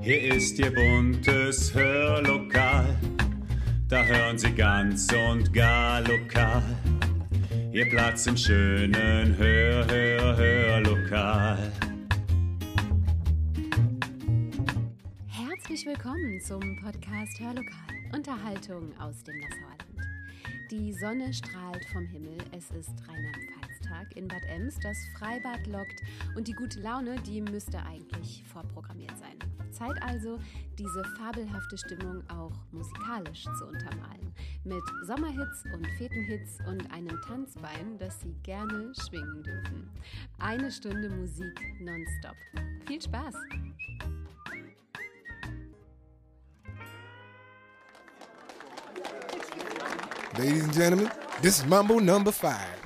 Hier ist Ihr buntes Hörlokal. Da hören Sie ganz und gar lokal. Ihr Platz im schönen Hör, Hör, Hörlokal. Herzlich willkommen zum Podcast Hörlokal. Unterhaltung aus dem Nassauerland. Die Sonne strahlt vom Himmel. Es ist Rheinland-Pfalz-Tag in Bad Ems. Das Freibad lockt und die gute Laune, die müsste eigentlich vorprogrammiert sein. Zeit also, diese fabelhafte Stimmung auch musikalisch zu untermalen. Mit Sommerhits und Fetenhits und einem Tanzbein, das Sie gerne schwingen dürfen. Eine Stunde Musik nonstop. Viel Spaß! Ladies and gentlemen, this is Mambo number five.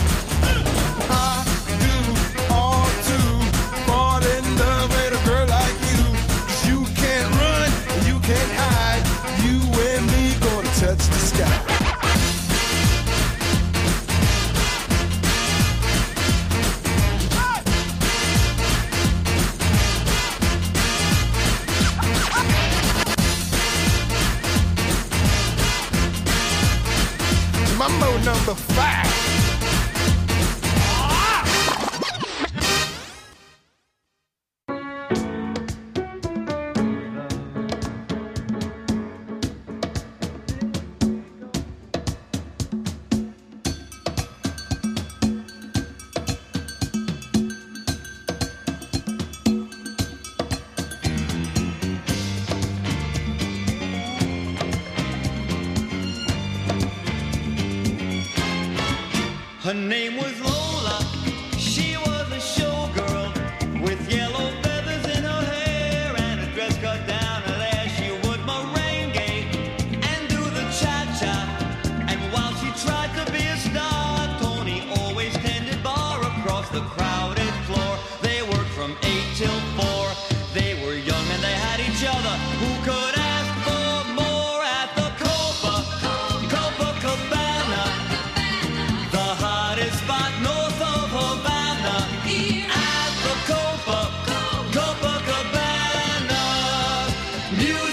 Music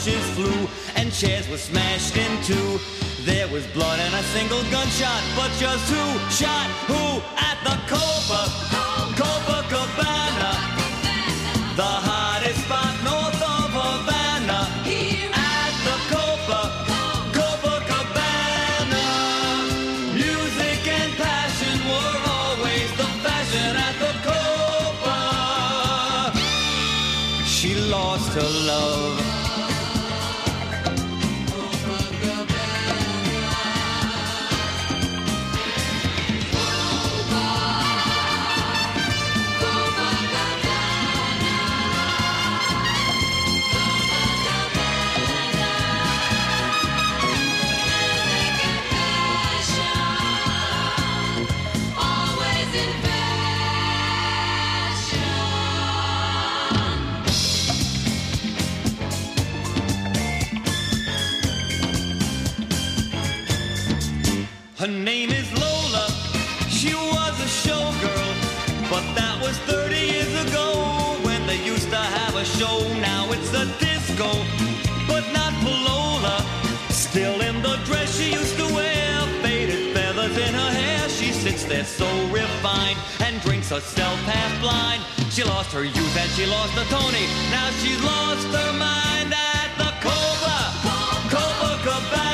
punches flew, and chairs were smashed in two. There was blood and a single gunshot, but just who shot who at the Copa, Copacabana? The hottest spot north of Havana. At the Copa, Copacabana. Music and passion were always the fashion at the Copa. She lost her love. She used to wear, faded feathers in her hair. She sits there so refined and drinks herself half blind. She lost her youth and she lost her Tony. Now she's lost her mind at the Copa, Copacabana. The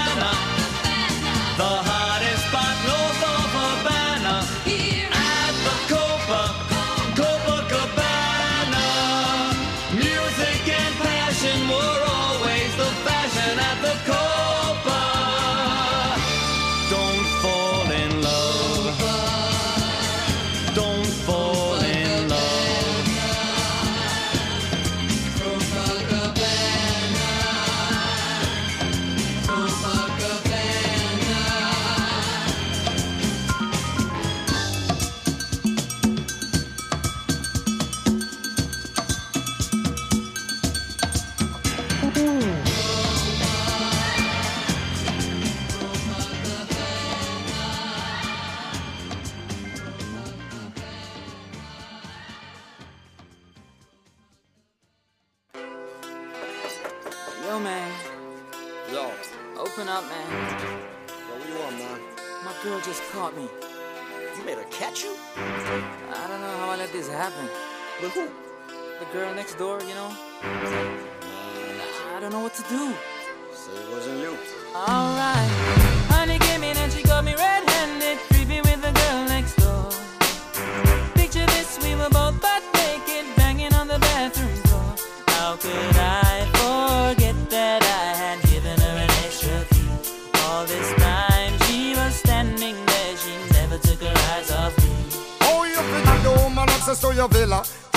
to do. Say it wasn't you. Alright. Honey came in and she got me red handed, creepy with the girl next door. Picture this, we were both butt naked, banging on the bathroom floor. How could I forget that I had given her an extra key? All this time she was standing there, she never took her eyes off me. Oh, you figure the woman access to your villa.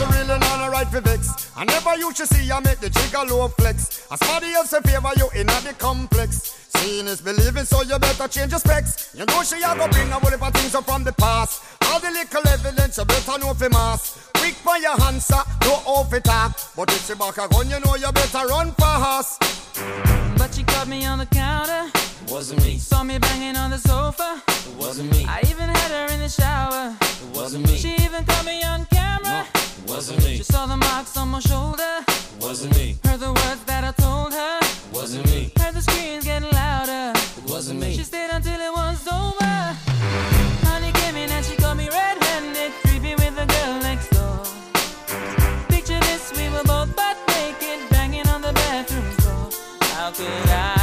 she really not a right for vex. I never used to see you make the jigger low flex. As somebody else in favor you in a the complex. Seeing is believing, so you better change your specs. You know she a bring a whole heap of things up from the past. All the little evidence you better know for mass. Quick for your answer, no off it talk. But if she back a gun, you know you better run fast. But she caught me on the counter. Wasn't me. Saw me banging on the sofa. It wasn't me. I even had her in the shower. It wasn't me. She even caught me on camera. It wasn't me. She saw the marks on my shoulder. It wasn't me. Heard the words that I told her. It wasn't me. Heard the screams getting louder. It wasn't me. She stayed until it was over. How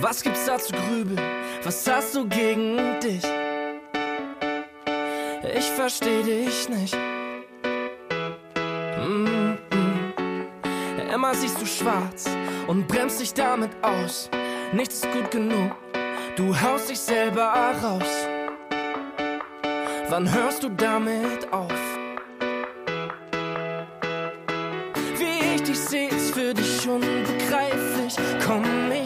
Was gibt's da zu grübeln? Was hast du gegen dich? Ich versteh dich nicht. Mm -mm. Immer siehst du schwarz und bremst dich damit aus. Nichts ist gut genug. Du haust dich selber raus. Wann hörst du damit auf? Wie ich dich seh, ist für dich unbegreiflich. Komm, ich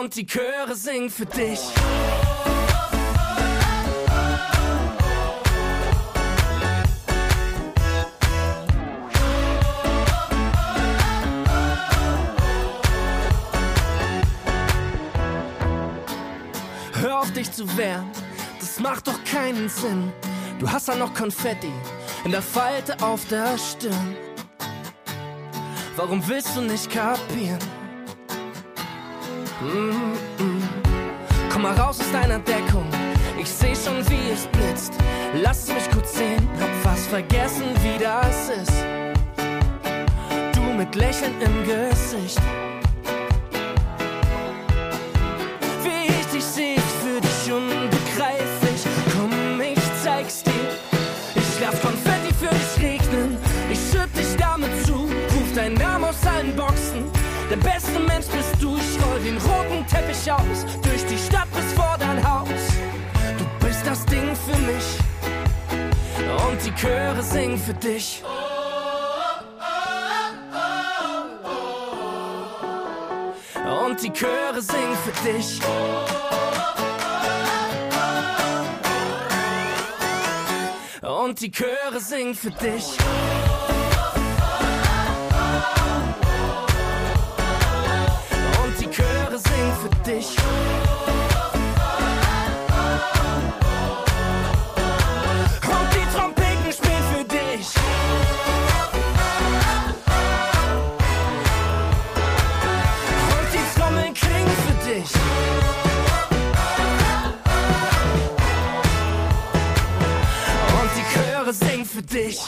Und die Chöre singen für dich. Hör auf dich zu wehren, das macht doch keinen Sinn. Du hast ja noch Konfetti in der Falte auf der Stirn. Warum willst du nicht kapieren? Mm -mm. Komm mal raus aus deiner Deckung, Ich seh schon, wie es blitzt. Lass mich kurz sehen, hab fast vergessen, wie das ist. Du mit Lächeln im Gesicht. Wie ich dich seh, ist für dich unbegreiflich. Komm, ich zeig's dir. Ich lass Konfetti für dich regnen. Ich schütt dich damit zu. Ruf deinen Namen aus allen Boxen. Der beste Mensch bist du. Ich den roten Teppich aus. Durch die Stadt bis vor dein Haus. Du bist das Ding für mich. Und die Chöre singen für dich. Und die Chöre singen für dich. Und die Chöre singen für dich. Für dich. Und die Trompeten spielen für dich. Und die Trommeln klingen für dich. Und die Chöre singen für dich.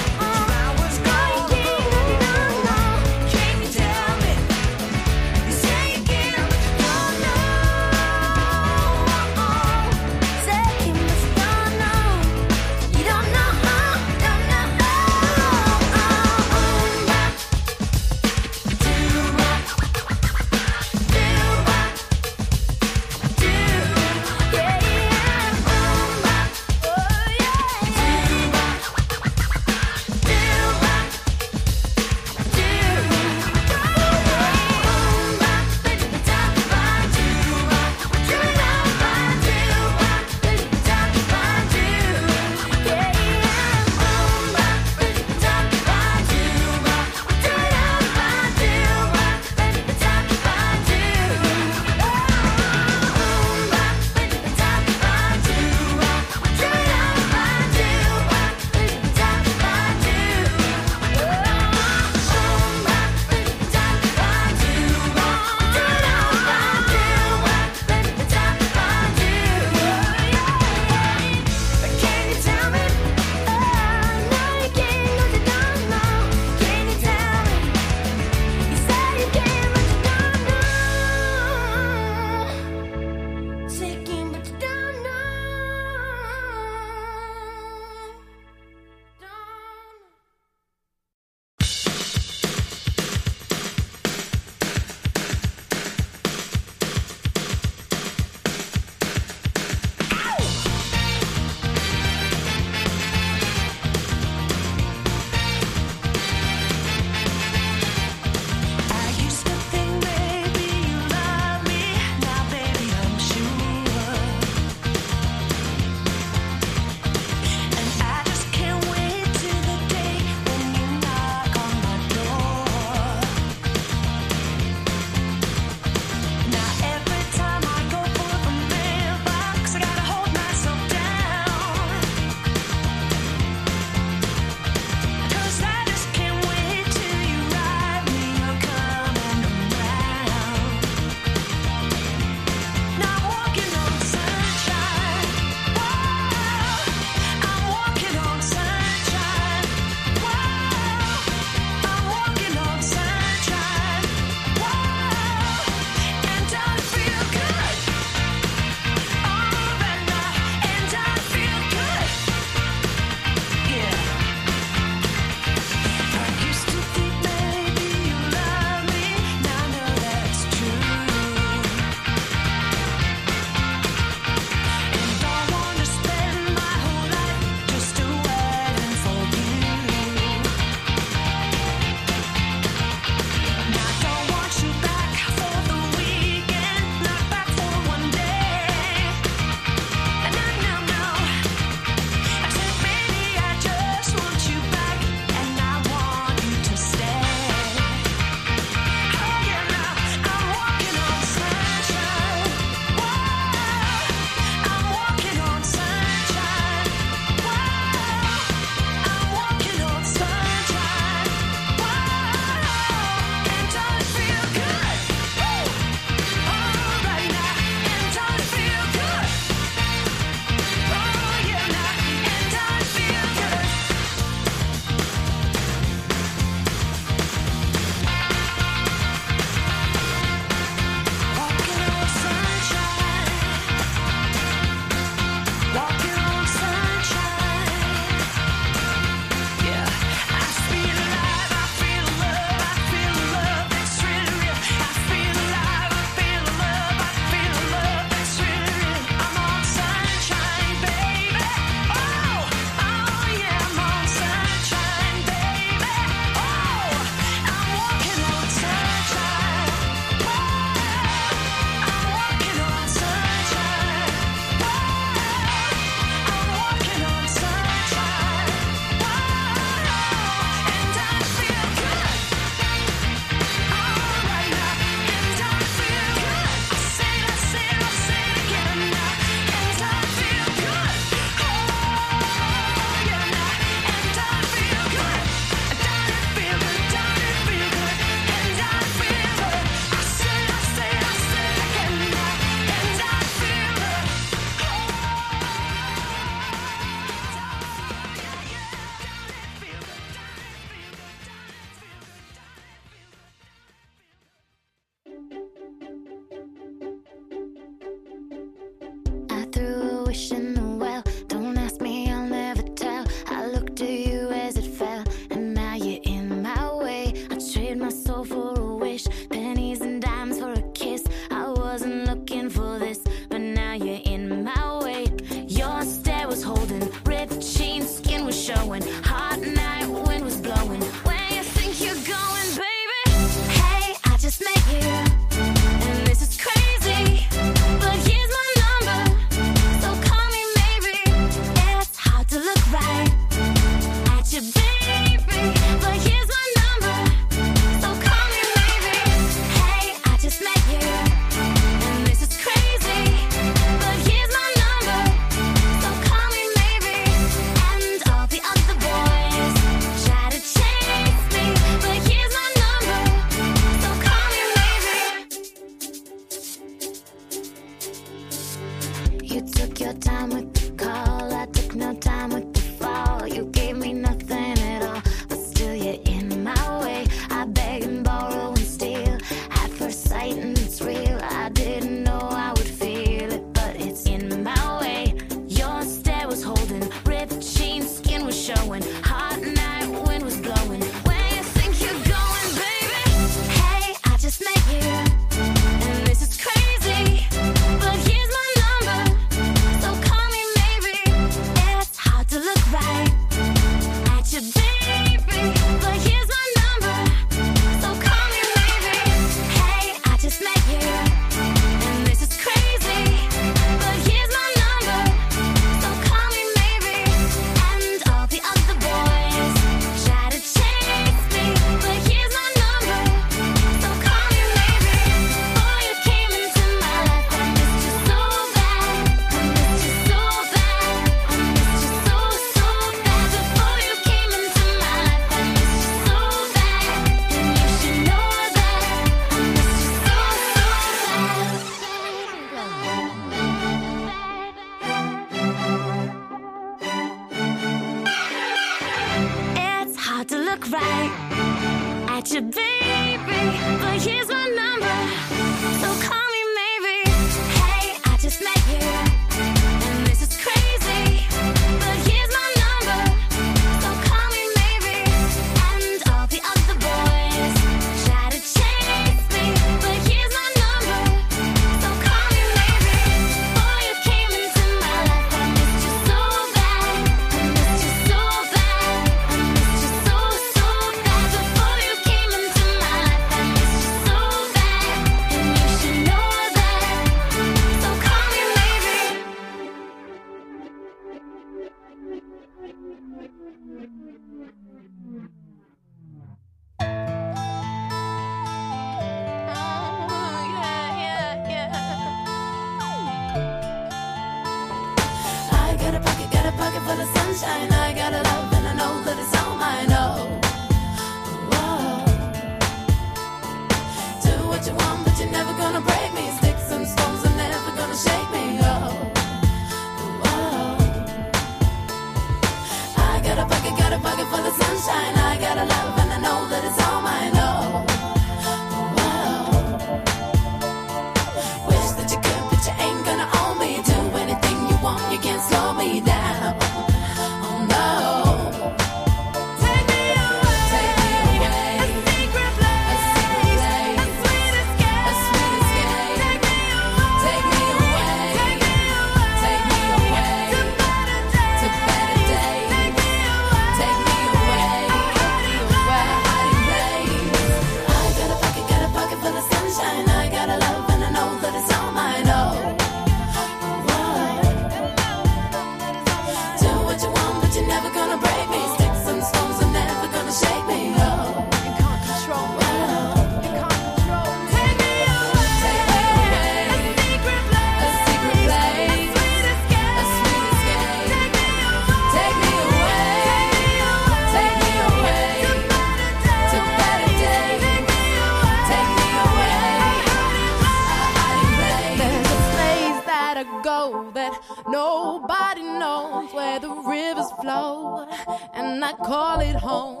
Home.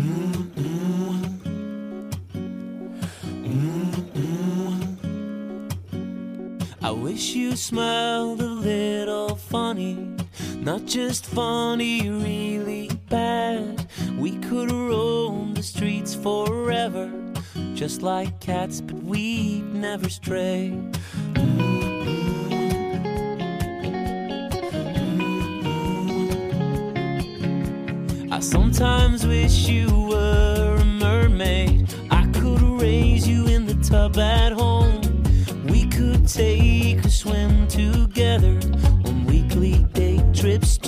Mm-hmm. I wish you smiled a little funny, not just funny, really bad. We could roam the streets forever, just like cats, but we'd never stray. I sometimes wish you were a mermaid. I could raise you in the tub at home. We could take a swim together on weekly day trips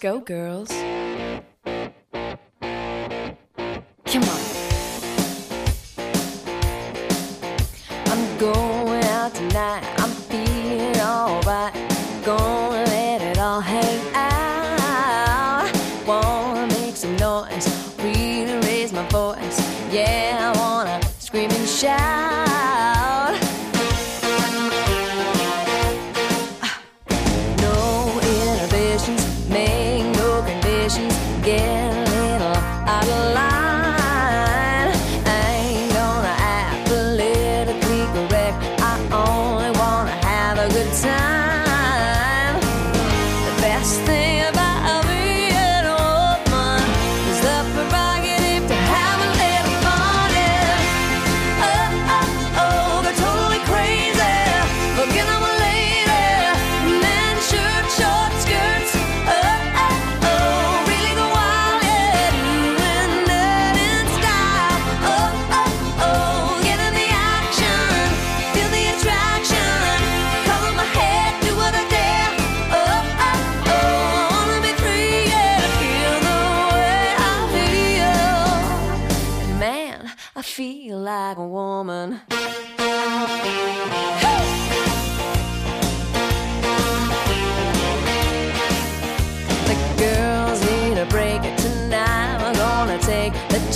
go, girls.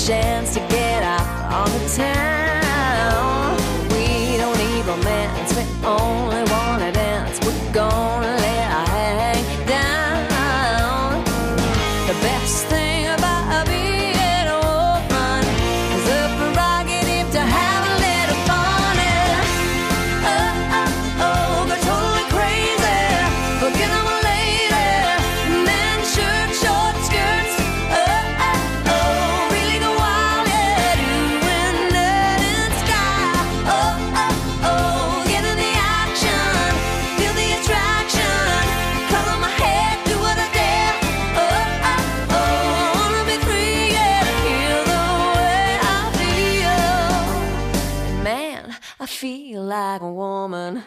chance to get out on the town. We don't need romance, we only feel like a woman.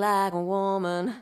like a woman.